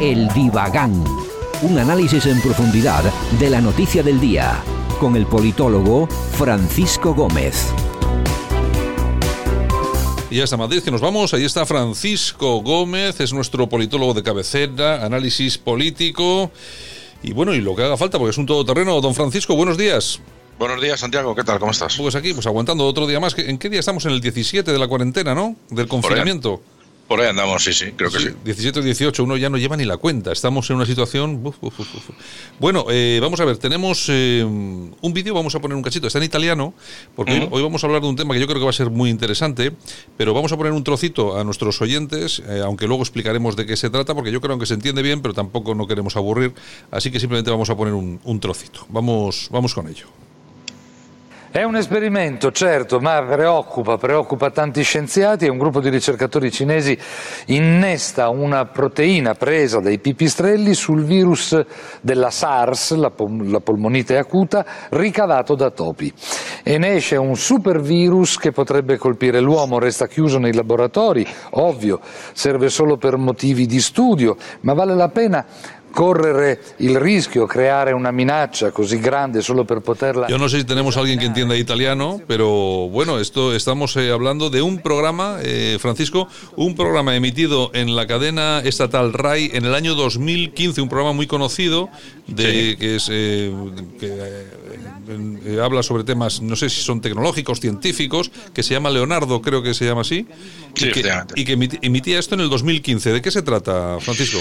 El Divagán. Un análisis en profundidad de la noticia del día. Con el politólogo Francisco Gómez. Y hasta Madrid que nos vamos, ahí está Francisco Gómez, es nuestro politólogo de cabecera, análisis político y bueno, y lo que haga falta, porque es un todoterreno. Don Francisco, buenos días. Buenos días, Santiago. ¿Qué tal? ¿Cómo estás? Pues aquí, pues aguantando otro día más. ¿En qué día estamos? En el 17 de la cuarentena, ¿no? Del confinamiento. Por ahí andamos, sí, sí, creo que sí. 17 o 18, uno ya no lleva ni la cuenta. Estamos en una situación. bueno, eh, vamos a ver, tenemos eh, un vídeo, vamos a poner un cachito. Está en italiano, porque hoy, vamos a hablar de un tema que yo creo que va a ser muy interesante, pero vamos a poner un trocito a nuestros oyentes, eh, aunque luego explicaremos de qué se trata, porque yo creo que se entiende bien, pero tampoco no queremos aburrir. Así que simplemente vamos a poner un, un trocito. Vamos, vamos con ello. È un esperimento, certo, ma preoccupa, preoccupa tanti scienziati e un gruppo di ricercatori cinesi innesta una proteina presa dai pipistrelli sul virus della SARS, la, pol- la polmonite acuta, ricavato da topi. E ne esce un supervirus che potrebbe colpire l'uomo, resta chiuso nei laboratori, ovvio, serve solo per motivi di studio, ma vale la pena correre el riesgo, crear una amenaza così grande solo per poterla. Yo no sé si tenemos a alguien que entienda italiano, pero bueno, esto estamos eh, hablando de un programa, eh, Francisco, un programa emitido en la cadena estatal RAI en el año 2015, un programa muy conocido de que es eh, que habla sobre temas, no sé si son tecnológicos, científicos, que se llama Leonardo, creo que se llama así, y, que, y que emitía esto en el 2015. ¿De qué se trata, Francisco?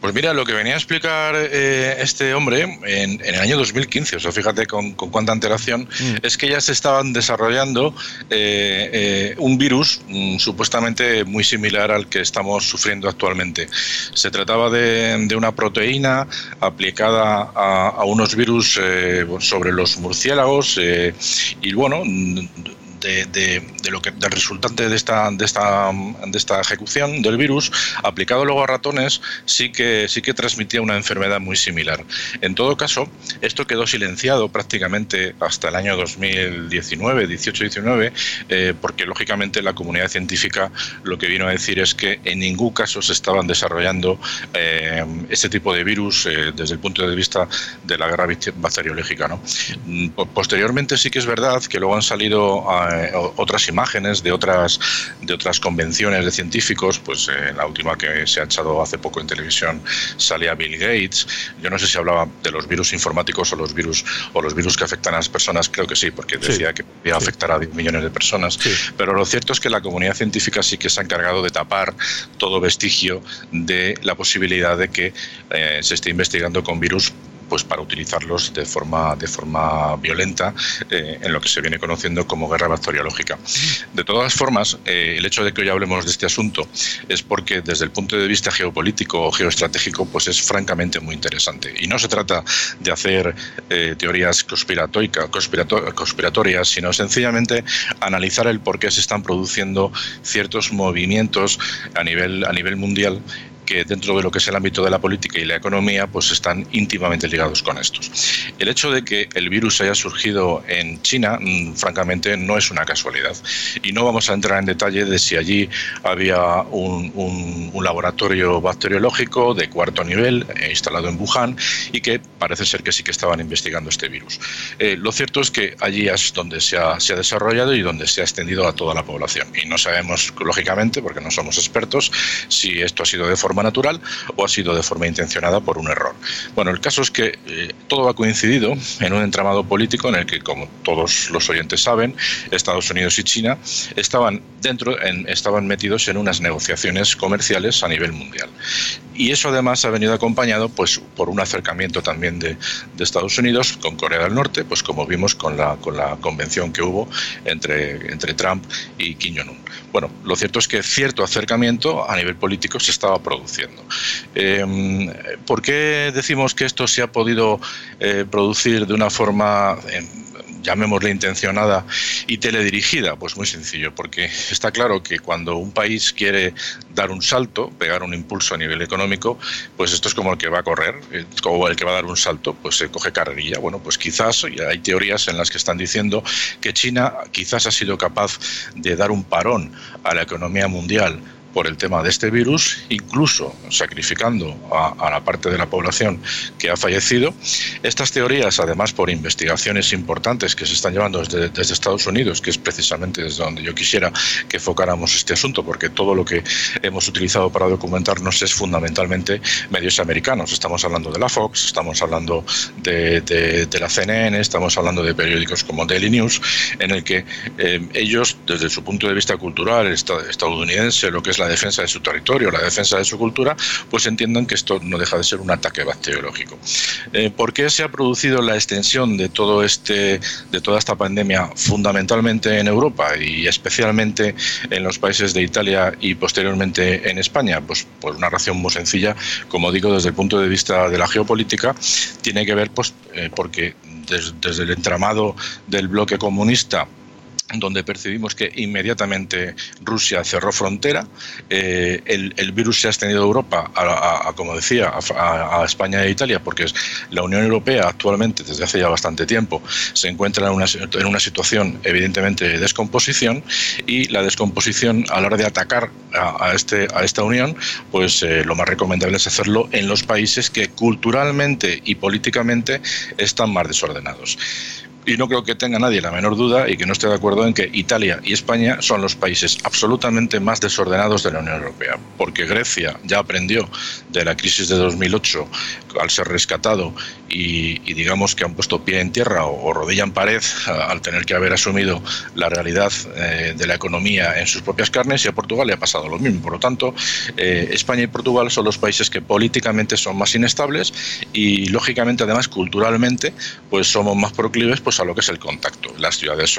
Pues mira, lo que venía a explicar eh, este hombre en, el año 2015, o sea, fíjate con, cuánta antelación, mm. es que ya se estaban desarrollando eh, eh, un virus mm, supuestamente muy similar al que estamos sufriendo actualmente. Se trataba de, una proteína aplicada a, a unos virus sobre los murciélagos y bueno, de, lo que del resultante de esta, de esta de esta ejecución del virus aplicado luego a ratones sí que sí que transmitía una enfermedad muy similar. En todo caso, esto quedó silenciado prácticamente hasta el año 2019, 18-19, eh, porque lógicamente la comunidad científica lo que vino a decir es que en ningún caso se estaban desarrollando eh, este tipo de virus eh, desde el punto de vista de la guerra bacteriológica. ¿no? Mm, posteriormente sí que es verdad que luego han salido a eh, otras imágenes de otras, de otras convenciones de científicos, pues en la última que se ha echado hace poco en televisión salía Bill Gates. Yo no sé si hablaba de los virus informáticos o los virus o los virus que afectan a las personas, creo que sí, porque decía que podía afectar a millones de personas. Pero lo cierto es que la comunidad científica sí que se ha encargado de tapar todo vestigio de la posibilidad de que eh, se esté investigando con virus pues para utilizarlos de forma, de forma violenta eh, en lo que se viene conociendo como guerra bacteriológica. De todas formas, eh, el hecho de que hoy hablemos de este asunto es porque desde el punto de vista geopolítico o geoestratégico pues es francamente muy interesante. Y no se trata de hacer eh, teorías conspiratorias, sino sencillamente analizar el por qué se están produciendo ciertos movimientos a nivel, a nivel mundial que dentro de lo que es el ámbito de la política y la economía, pues están íntimamente ligados con estos. El hecho de que el virus haya surgido en China, mm, francamente, no es una casualidad. Y no vamos a entrar en detalle de si allí había un, laboratorio bacteriológico de cuarto nivel eh, instalado en Wuhan y que parece ser que sí que estaban investigando este virus. Eh, lo cierto es que allí es donde se ha, se ha desarrollado y donde se ha extendido a toda la población. Y no sabemos, lógicamente, porque no somos expertos, si esto ha sido de forma natural o ha sido de forma intencionada por un error. Bueno, el caso es que eh, todo ha coincidido en un entramado político en el que, como todos los oyentes saben, Estados Unidos y China estaban dentro, en, estaban metidos en unas negociaciones comerciales a nivel mundial. Y eso además ha venido acompañado pues, por un acercamiento también de, de Estados Unidos con Corea del Norte, pues como vimos con la, con la convención que hubo entre, entre Trump y Kim Jong-un. Bueno, lo cierto es que cierto acercamiento a nivel político se estaba produciendo. Em, ¿Por qué decimos que esto se ha podido eh, producir de una forma... Em, llamémosle intencionada y teledirigida? Pues muy sencillo, porque está claro que cuando un país quiere dar un salto, pegar un impulso a nivel económico, pues esto es como el que va a correr, como el que va a dar un salto, pues se coge carrerilla. Bueno, pues quizás, y hay teorías en las que están diciendo que China quizás ha sido capaz de dar un parón a la economía mundial por el tema de este virus, incluso sacrificando a, la parte de la población que ha fallecido. Estas teorías, además por investigaciones importantes que se están llevando desde, desde Estados Unidos, que es precisamente desde donde yo quisiera que enfocáramos este asunto, porque todo lo que hemos utilizado para documentarnos es fundamentalmente medios americanos. Estamos hablando de la Fox, estamos hablando de, de, la CNN, estamos hablando de periódicos como Daily News, en el que eh, ellos, desde su punto de vista cultural estadounidense, lo que es la defensa de su territorio, la defensa de su cultura, pues entiendan que esto no deja de ser un ataque bacteriológico. Eh, ¿Por qué se ha producido la extensión de todo este, de toda esta pandemia, fundamentalmente en Europa y especialmente en los países de Italia y posteriormente en España? Pues por una razón muy sencilla, como digo, desde el punto de vista de la geopolítica, tiene que ver pues, eh, porque desde el entramado del bloque comunista donde percibimos que inmediatamente Rusia cerró frontera, eh, el, virus se ha extendido a Europa, a, como decía, a, España e Italia, porque la Unión Europea actualmente, desde hace ya bastante tiempo, se encuentra en una, en una situación evidentemente de descomposición y la descomposición a la hora de atacar a, este, a esta Unión, pues eh, lo más recomendable es hacerlo en los países que culturalmente y políticamente están más desordenados y no creo que tenga nadie la menor duda y que no esté de acuerdo en que Italia y España son los países absolutamente más desordenados de la Unión Europea, porque Grecia ya aprendió de la crisis de 2008 al ser rescatado y, digamos que han puesto pie en tierra o, rodilla en pared al tener que haber asumido la realidad eh, de la economía en sus propias carnes y a Portugal le ha pasado lo mismo. Por lo tanto, eh, España y Portugal son los países que políticamente son más inestables y lógicamente además culturalmente pues somos más proclives pues a lo que es el contacto. Las ciudades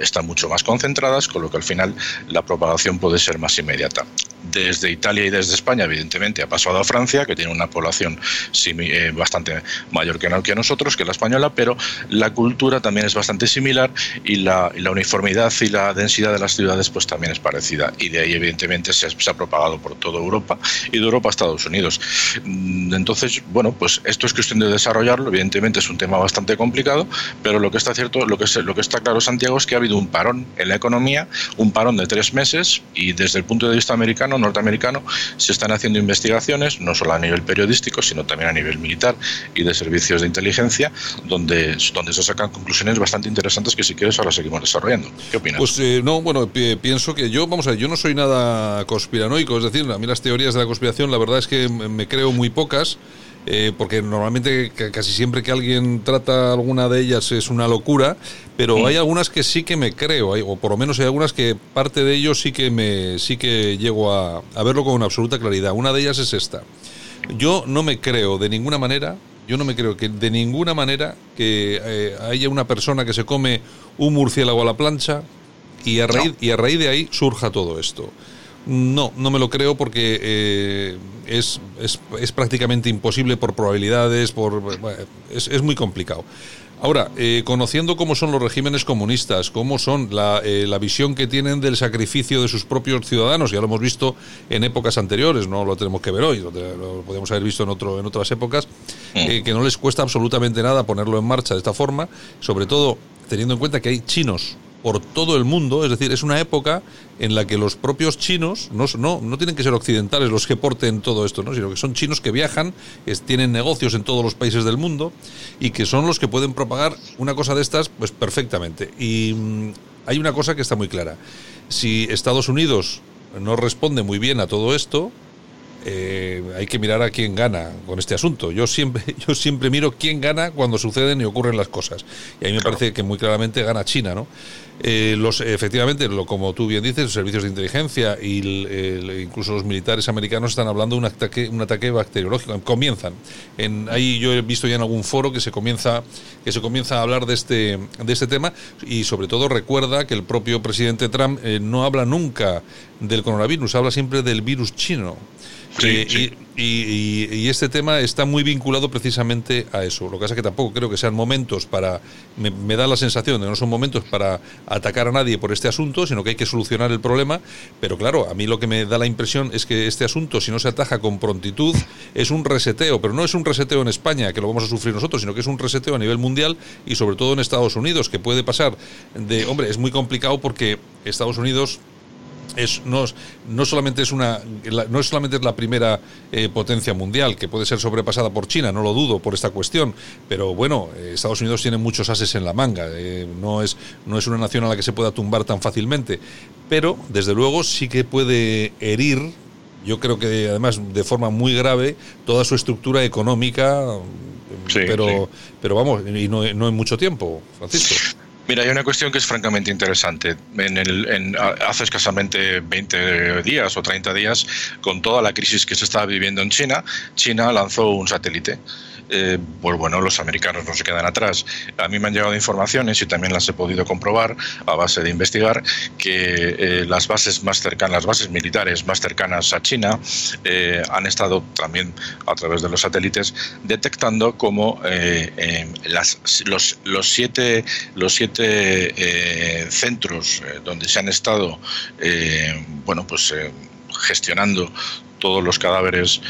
están mucho más concentradas, con lo que al final la propagación puede ser más inmediata. Desde Italia y desde España, evidentemente, ha pasado a Francia, que tiene una población eh, bastante mayor que, nosotros, que la española, pero la cultura también es bastante similar y la, uniformidad y la densidad de las ciudades pues también es parecida. Y de ahí, evidentemente, se ha, propagado por toda Europa y de Europa a Estados Unidos. Mm, entonces, bueno, pues esto es cuestión de desarrollarlo. Evidentemente es un tema bastante complicado, pero lo que está cierto, lo que, lo que está claro, Santiago, es que ha habido un parón en la economía, un parón de tres meses y desde el punto de vista americano, norteamericano, se están haciendo investigaciones, no solo a nivel periodístico, sino también a nivel militar y de servicios de inteligencia, donde, donde se sacan conclusiones bastante interesantes que si quieres ahora seguimos desarrollando. ¿Qué opinas? Pues eh, no, bueno, pienso que yo, vamos a ver, yo no soy nada conspiranoico, es decir, a mí las teorías de la conspiración la verdad es que me creo muy pocas. Eh, porque normalmente casi siempre que alguien trata alguna de ellas es una locura, pero hay algunas que sí que me creo, o por lo menos hay algunas que parte de ello sí que me sí que llego a, a verlo con absoluta claridad. Una de ellas es esta. Yo no me creo de ninguna manera, yo no me creo que de ninguna manera que eh, haya una persona que se come un murciélago a la plancha y a raíz, y a raíz de ahí surja todo esto. No, no me lo creo porque eh, es, es, es, prácticamente imposible por probabilidades, por es, es muy complicado. Ahora, eh, conociendo cómo son los regímenes comunistas, cómo son la, eh, la, visión que tienen del sacrificio de sus propios ciudadanos, ya lo hemos visto en épocas anteriores, no lo tenemos que ver hoy, lo, podemos haber visto en, otro, en otras épocas, mm. eh, que no les cuesta absolutamente nada ponerlo en marcha de esta forma, sobre todo teniendo en cuenta que hay chinos por todo el mundo, es decir, es una época en la que los propios chinos, no, no, no tienen que ser occidentales los que porten todo esto, ¿no? sino que son chinos que viajan, tienen negocios en todos los países del mundo y que son los que pueden propagar una cosa de estas pues perfectamente. Y mm, hay una cosa que está muy clara. Si Estados Unidos no responde muy bien a todo esto, eh, hay que mirar a quién gana con este asunto. Yo siempre, yo siempre miro quién gana cuando suceden y ocurren las cosas. Y a mí me parece que muy claramente gana China, ¿no? Eh, los, efectivamente, lo, como tú bien dices, los servicios de inteligencia y incluso los militares americanos están hablando de un ataque, un ataque bacteriológico. Comienzan. En, ahí yo he visto ya en algún foro que se comienza, que se comienza a hablar de este, de este tema y sobre todo recuerda que el propio presidente Trump eh, no habla nunca del coronavirus, habla siempre del virus chino. Eh, y, este tema está muy vinculado precisamente a eso. Lo que pasa es que tampoco creo que sean momentos para. Me, da la sensación de que no son momentos para atacar a nadie por este asunto, sino que hay que solucionar el problema. Pero claro, a mí lo que me da la impresión es que este asunto, si no se ataja con prontitud, es un reseteo. Pero no es un reseteo en España, que lo vamos a sufrir nosotros, sino que es un reseteo a nivel mundial y sobre todo en Estados Unidos, que puede pasar de. Hombre, es muy complicado porque Estados Unidos es, no, no, solamente es una no es solamente la primera eh, potencia mundial que puede ser sobrepasada por China no lo dudo por esta cuestión pero bueno eh, Estados Unidos tiene muchos ases en la manga eh, no es no es una nación a la que se pueda tumbar tan fácilmente pero desde luego sí que puede herir yo creo que además de forma muy grave toda su estructura económica pero pero vamos y no, no en mucho tiempo Francisco Mira, hay una cuestión que es francamente interesante. En el, hace escasamente 20 días o 30 días, con toda la crisis que se estaba viviendo en China, China lanzó un satélite eh, pues bueno, los americanos no se quedan atrás. A mí me han llegado informaciones y también las he podido comprobar a base de investigar que eh, las bases más cercanas, las bases militares más cercanas a China eh, han estado también a través de los satélites detectando las, los, los siete, los siete centros donde se han estado bueno, pues, gestionando todos los cadáveres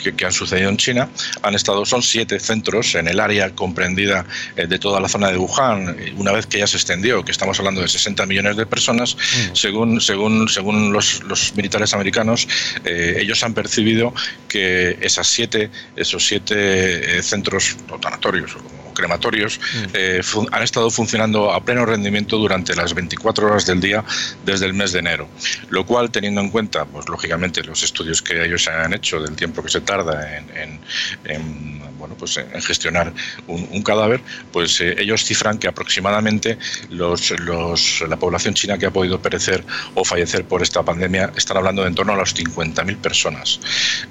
que, han sucedido en China han estado, son siete centros en el área comprendida eh, de toda la zona de Wuhan, una vez que ya se extendió, que estamos hablando de 60 millones de personas, mm. según, según, según los, los militares americanos, eh, ellos han percibido que esas siete, esos siete eh, centros tanatorios, o como crematorios mm. eh, han estado funcionando a pleno rendimiento durante las 24 horas del día desde el mes de enero. Lo cual, teniendo en cuenta, pues lógicamente, los estudios que ellos han hecho del tiempo que se tarda en, bueno, pues en gestionar un, cadáver, pues eh, ellos cifran que aproximadamente los, los, la población china que ha podido perecer o fallecer por esta pandemia están hablando de en torno a las 50.000 personas.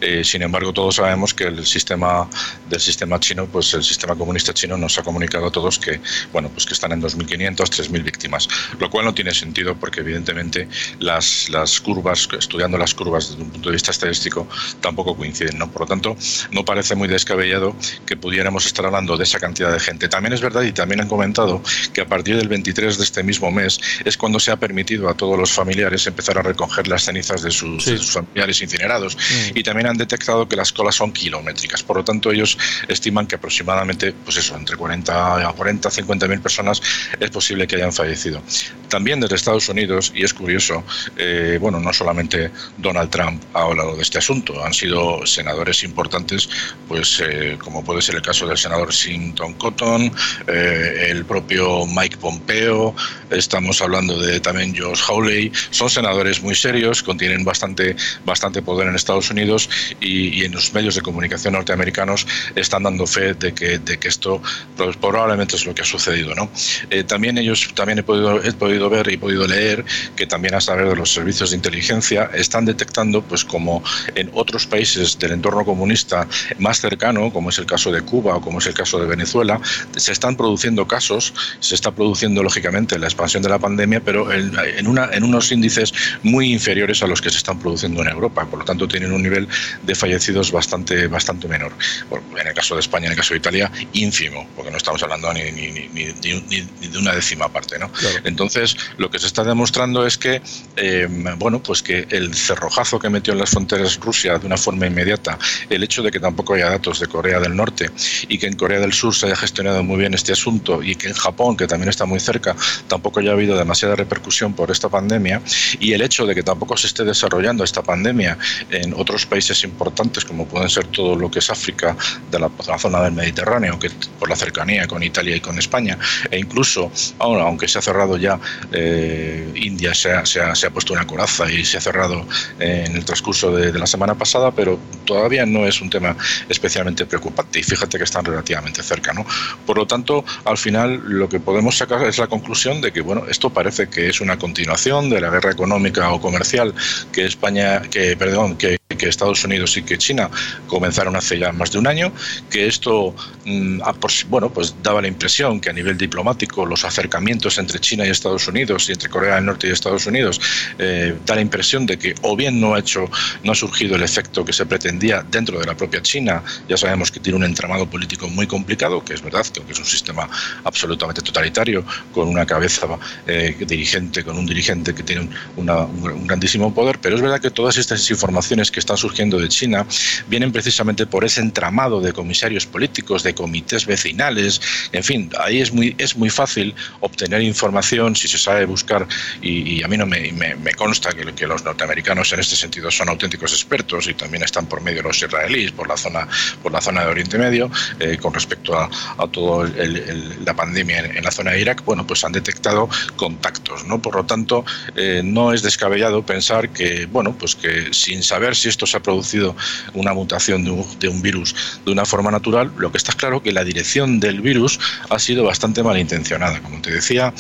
Eh, sin embargo, todos sabemos que el sistema del sistema chino, pues el sistema comunista chino nos ha comunicado a todos que, bueno, pues que están en 2.500, 3.000 víctimas, lo cual no tiene sentido porque evidentemente las, las curvas, estudiando las curvas desde un punto de vista estadístico, tampoco coinciden, ¿no? Por lo tanto, no parece muy descabellado que pudiéramos estar hablando de esa cantidad de gente. También es verdad y también han comentado que a partir del 23 de este mismo mes es cuando se ha permitido a todos los familiares empezar a recoger las cenizas de sus, familiares incinerados mm. y también han detectado que las colas son kilométricas. Por lo tanto, ellos estiman que aproximadamente, pues eso, entre 40 a 40, 50 mil personas es posible que hayan fallecido. También desde Estados Unidos, y es curioso, eh, bueno, no solamente Donald Trump ha hablado de este asunto, han sido senadores importantes, pues eh, como puede ser el caso del senador Sinton Cotton, eh, el propio Mike Pompeo, estamos hablando de también Josh Hawley, son senadores muy serios, contienen bastante, bastante poder en Estados Unidos y, en los medios de comunicación norteamericanos están dando fe de que, de que esto pues probablemente es lo que ha sucedido. ¿no? Eh, también ellos, también he podido, he podido ver y he podido leer que también a través de los servicios de inteligencia están detectando, pues como en otros países del entorno comunista más cercano, como es el caso de Cuba o como es el caso de Venezuela, se están produciendo casos, se está produciendo lógicamente la expansión de la pandemia, pero en, una, en unos índices muy inferiores a los que se están produciendo en Europa. Por lo tanto, tienen un nivel de fallecidos bastante, bastante menor. en el caso de España, en el caso de Italia, ínfimo porque no estamos hablando ni, ni, ni, de una décima parte. ¿no? Entonces, lo que se está demostrando es que, eh, bueno, pues que el cerrojazo que metió en las fronteras Rusia de una forma inmediata, el hecho de que tampoco haya datos de Corea del Norte y que en Corea del Sur se haya gestionado muy bien este asunto y que en Japón, que también está muy cerca, tampoco haya habido demasiada repercusión por esta pandemia y el hecho de que tampoco se esté desarrollando esta pandemia en otros países importantes como pueden ser todo lo que es África, de la, la zona del Mediterráneo, que la cercanía con Italia y con España, e incluso, aunque se ha cerrado ya, eh, India se ha, se, ha, se ha, puesto una coraza y se ha cerrado en el transcurso de, de, la semana pasada, pero todavía no es un tema especialmente preocupante y fíjate que están relativamente cerca. ¿no? Por lo tanto, al final lo que podemos sacar es la conclusión de que bueno, esto parece que es una continuación de la guerra económica o comercial que España, que, perdón, que que Estados Unidos y que China comenzaron hace ya más de un año, que esto mm, bueno, pues daba la impresión que a nivel diplomático los acercamientos entre China y Estados Unidos y entre Corea del Norte y Estados Unidos eh, da la impresión de que o bien no ha hecho, no ha surgido el efecto que se pretendía dentro de la propia China, ya sabemos que tiene un entramado político muy complicado, que es verdad, que es un sistema absolutamente totalitario, con una cabeza eh, dirigente, con un dirigente que tiene un grandísimo poder, pero es verdad que todas estas informaciones que están surgiendo de China vienen precisamente por ese entramado de comisarios políticos, de comités vecinales, en fin, ahí es muy, es muy fácil obtener información si se sabe buscar y, a mí no me, me, consta que, que, los norteamericanos en este sentido son auténticos expertos y también están por medio de los israelíes por la zona, por la zona de Oriente Medio eh, con respecto a, a toda la pandemia en, la zona de Irak, bueno, pues han detectado contactos, ¿no? Por lo tanto, eh, no es descabellado pensar que, bueno, pues que sin saber si esto se ha producido una mutación de un, de un virus de una forma natural, lo que está claro que la dirección del virus ha sido bastante malintencionada. Como te decía,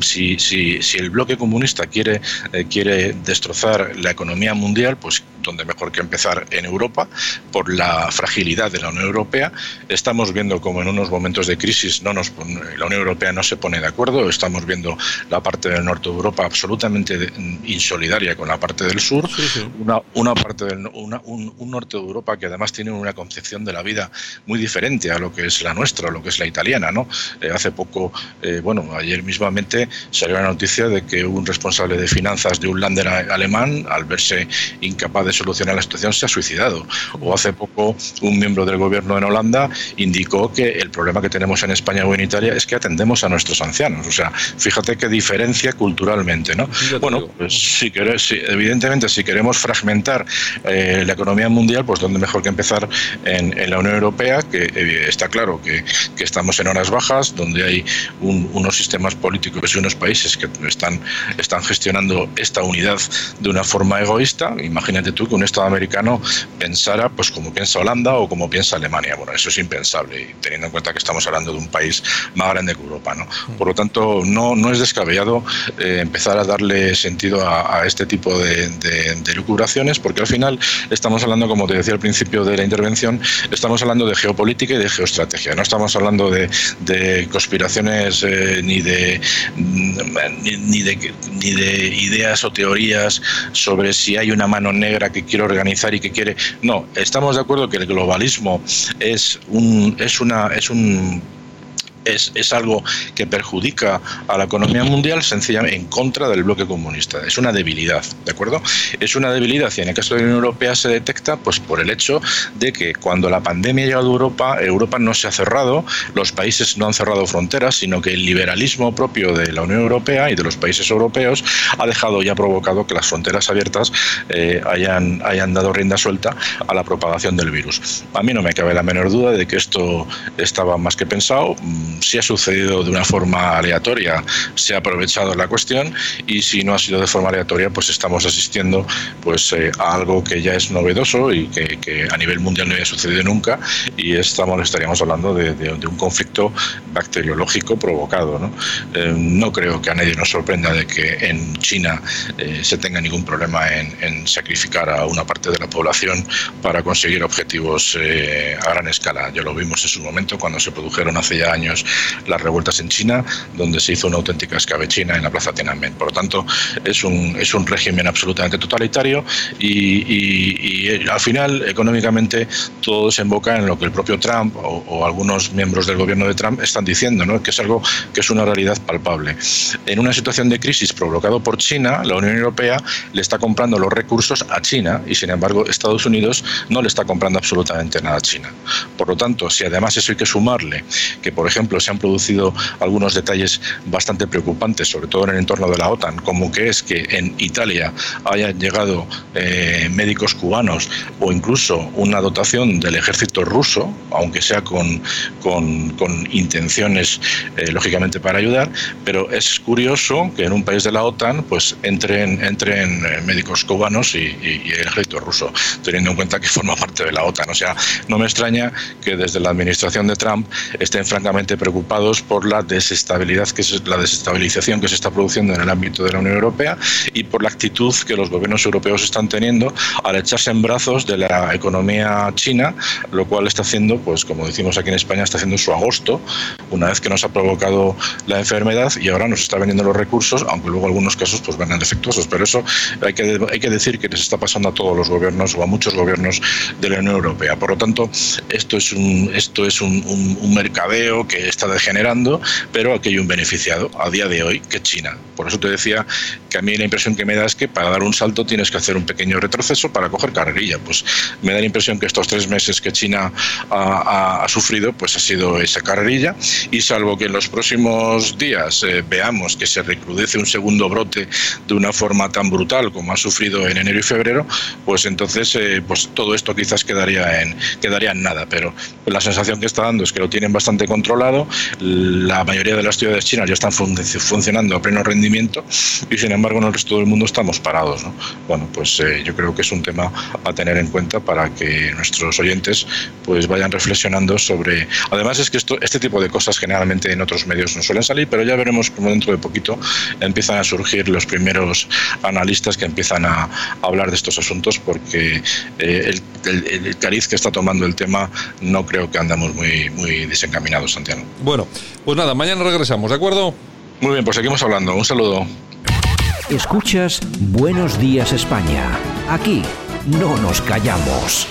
si, si, si el bloque comunista quiere, eh, quiere destrozar la economía mundial, pues donde mejor que empezar en Europa, por la fragilidad de la Unión Europea. Estamos viendo como en unos momentos de crisis no nos, la Unión Europea no se pone de acuerdo. Estamos viendo la parte del norte de Europa absolutamente insolidaria con la parte del sur. Una, una, parte del, una, un, un, norte de Europa que además tiene una concepción de la vida muy diferente a lo que es la nuestra, a lo que es la italiana. ¿no? Eh, hace poco, eh, bueno, ayer mismamente salió la noticia de que un responsable de finanzas de un lander alemán, al verse incapaz de solucionar la situación, se ha suicidado. O hace poco un miembro del gobierno en Holanda indicó que el problema que tenemos en España o en Italia es que atendemos a nuestros ancianos. O sea, fíjate qué diferencia culturalmente, ¿no? Bueno, pues si, querés, evidentemente si queremos fragmentar eh, la economía mundial, pues dónde mejor que empezar en, la Unión Europea, que eh, está claro que, que, estamos en horas bajas, donde hay unos sistemas políticos y unos países que están, están gestionando esta unidad de una forma egoísta. Imagínate tú que un Estado americano pensara pues como piensa Holanda o como piensa Alemania. Bueno, eso es impensable, teniendo en cuenta que estamos hablando de un país más grande que Europa. ¿no? Por lo tanto, no, no es descabellado eh, empezar a darle sentido a, este tipo de, de, lucubraciones, porque al final estamos hablando, como te decía al principio de la intervención, estamos hablando de geopolítica y de geoestrategia. No estamos hablando de, de conspiraciones eh, ni, de, ni, de, ni de ideas o teorías sobre si hay una mano negra que quiere organizar y que quiere. No, estamos de acuerdo que el globalismo es un, es una, es un es, es, algo que perjudica a la economía mundial sencillamente en contra del bloque comunista. Es una debilidad, ¿de acuerdo? Es una debilidad y en el caso de la Unión Europea se detecta pues por el hecho de que cuando la pandemia ha llegado a Europa, Europa no se ha cerrado, los países no han cerrado fronteras, sino que el liberalismo propio de la Unión Europea y de los países europeos ha dejado y ha provocado que las fronteras abiertas eh, hayan, hayan dado rienda suelta a la propagación del virus. A mí no me cabe la menor duda de que esto estaba más que pensado si ha sucedido de una forma aleatoria, se ha aprovechado la cuestión y si no ha sido de forma aleatoria, pues estamos asistiendo pues eh, a algo que ya es novedoso y que, a nivel mundial no había sucedido nunca y estamos, estaríamos hablando de, un conflicto bacteriológico provocado. ¿no? Eh, no creo que a nadie nos sorprenda de que en China eh, se tenga ningún problema en, en, sacrificar a una parte de la población para conseguir objetivos a gran escala. Ya lo vimos en su momento cuando se produjeron hace ya años las revueltas en China, donde se hizo una auténtica escabechina en la plaza Tiananmen. Por lo tanto, es un, es un régimen absolutamente totalitario y, y, al final, económicamente, todo desemboca en lo que el propio Trump o, algunos miembros del gobierno de Trump están diciendo, ¿no? que es algo que es una realidad palpable. En una situación de crisis provocado por China, la Unión Europea le está comprando los recursos a China y, sin embargo, Estados Unidos no le está comprando absolutamente nada a China. Por lo tanto, si además eso hay que sumarle que, por ejemplo, se han producido algunos detalles bastante preocupantes, sobre todo en el entorno de la OTAN, como que es que en Italia hayan llegado eh, médicos cubanos o incluso una dotación del ejército ruso, aunque sea con, con, intenciones, eh, lógicamente, para ayudar, pero es curioso que en un país de la OTAN pues entren, entren eh, médicos cubanos y, el ejército ruso, teniendo en cuenta que forma parte de la OTAN. O sea, no me extraña que desde la administración de Trump estén francamente preocupados por la desestabilidad que es la desestabilización que se está produciendo en el ámbito de la Unión Europea y por la actitud que los gobiernos europeos están teniendo al echarse en brazos de la economía china, lo cual está haciendo, pues como decimos aquí en España, está haciendo su agosto, una vez que nos ha provocado la enfermedad y ahora nos está vendiendo los recursos, aunque luego algunos casos pues vengan defectuosos, pero eso hay que, hay que decir que les está pasando a todos los gobiernos o a muchos gobiernos de la Unión Europea. Por lo tanto, esto es un, esto es un, un mercadeo que está degenerando, pero aquí hay un beneficiado a día de hoy, que China. Por eso te decía que a mí la impresión que me da es que para dar un salto tienes que hacer un pequeño retroceso para coger carrerilla. Pues me da la impresión que estos tres meses que China ha, sufrido, pues ha sido esa carrerilla y salvo que en los próximos días eh, veamos que se recrudece un segundo brote de una forma tan brutal como ha sufrido en enero y febrero, pues entonces eh, pues todo esto quizás quedaría en, quedaría en nada. Pero la sensación que está dando es que lo tienen bastante controlado, la mayoría de las ciudades chinas ya están funcionando a pleno rendimiento y sin embargo en el resto del mundo estamos parados. Bueno, pues eh, yo creo que es un tema a tener en cuenta para que nuestros oyentes pues vayan reflexionando sobre... Además es que este tipo de cosas generalmente en otros medios no suelen salir, pero ya veremos cómo dentro de poquito empiezan a surgir los primeros analistas que empiezan a, hablar de estos asuntos porque eh, el, cariz que está tomando el tema no creo que andamos muy desencaminados, Santiago. Bueno, pues nada, mañana regresamos, ¿de acuerdo? Muy bien, pues seguimos hablando. Un saludo. Escuchas Buenos Días España. Aquí no nos callamos.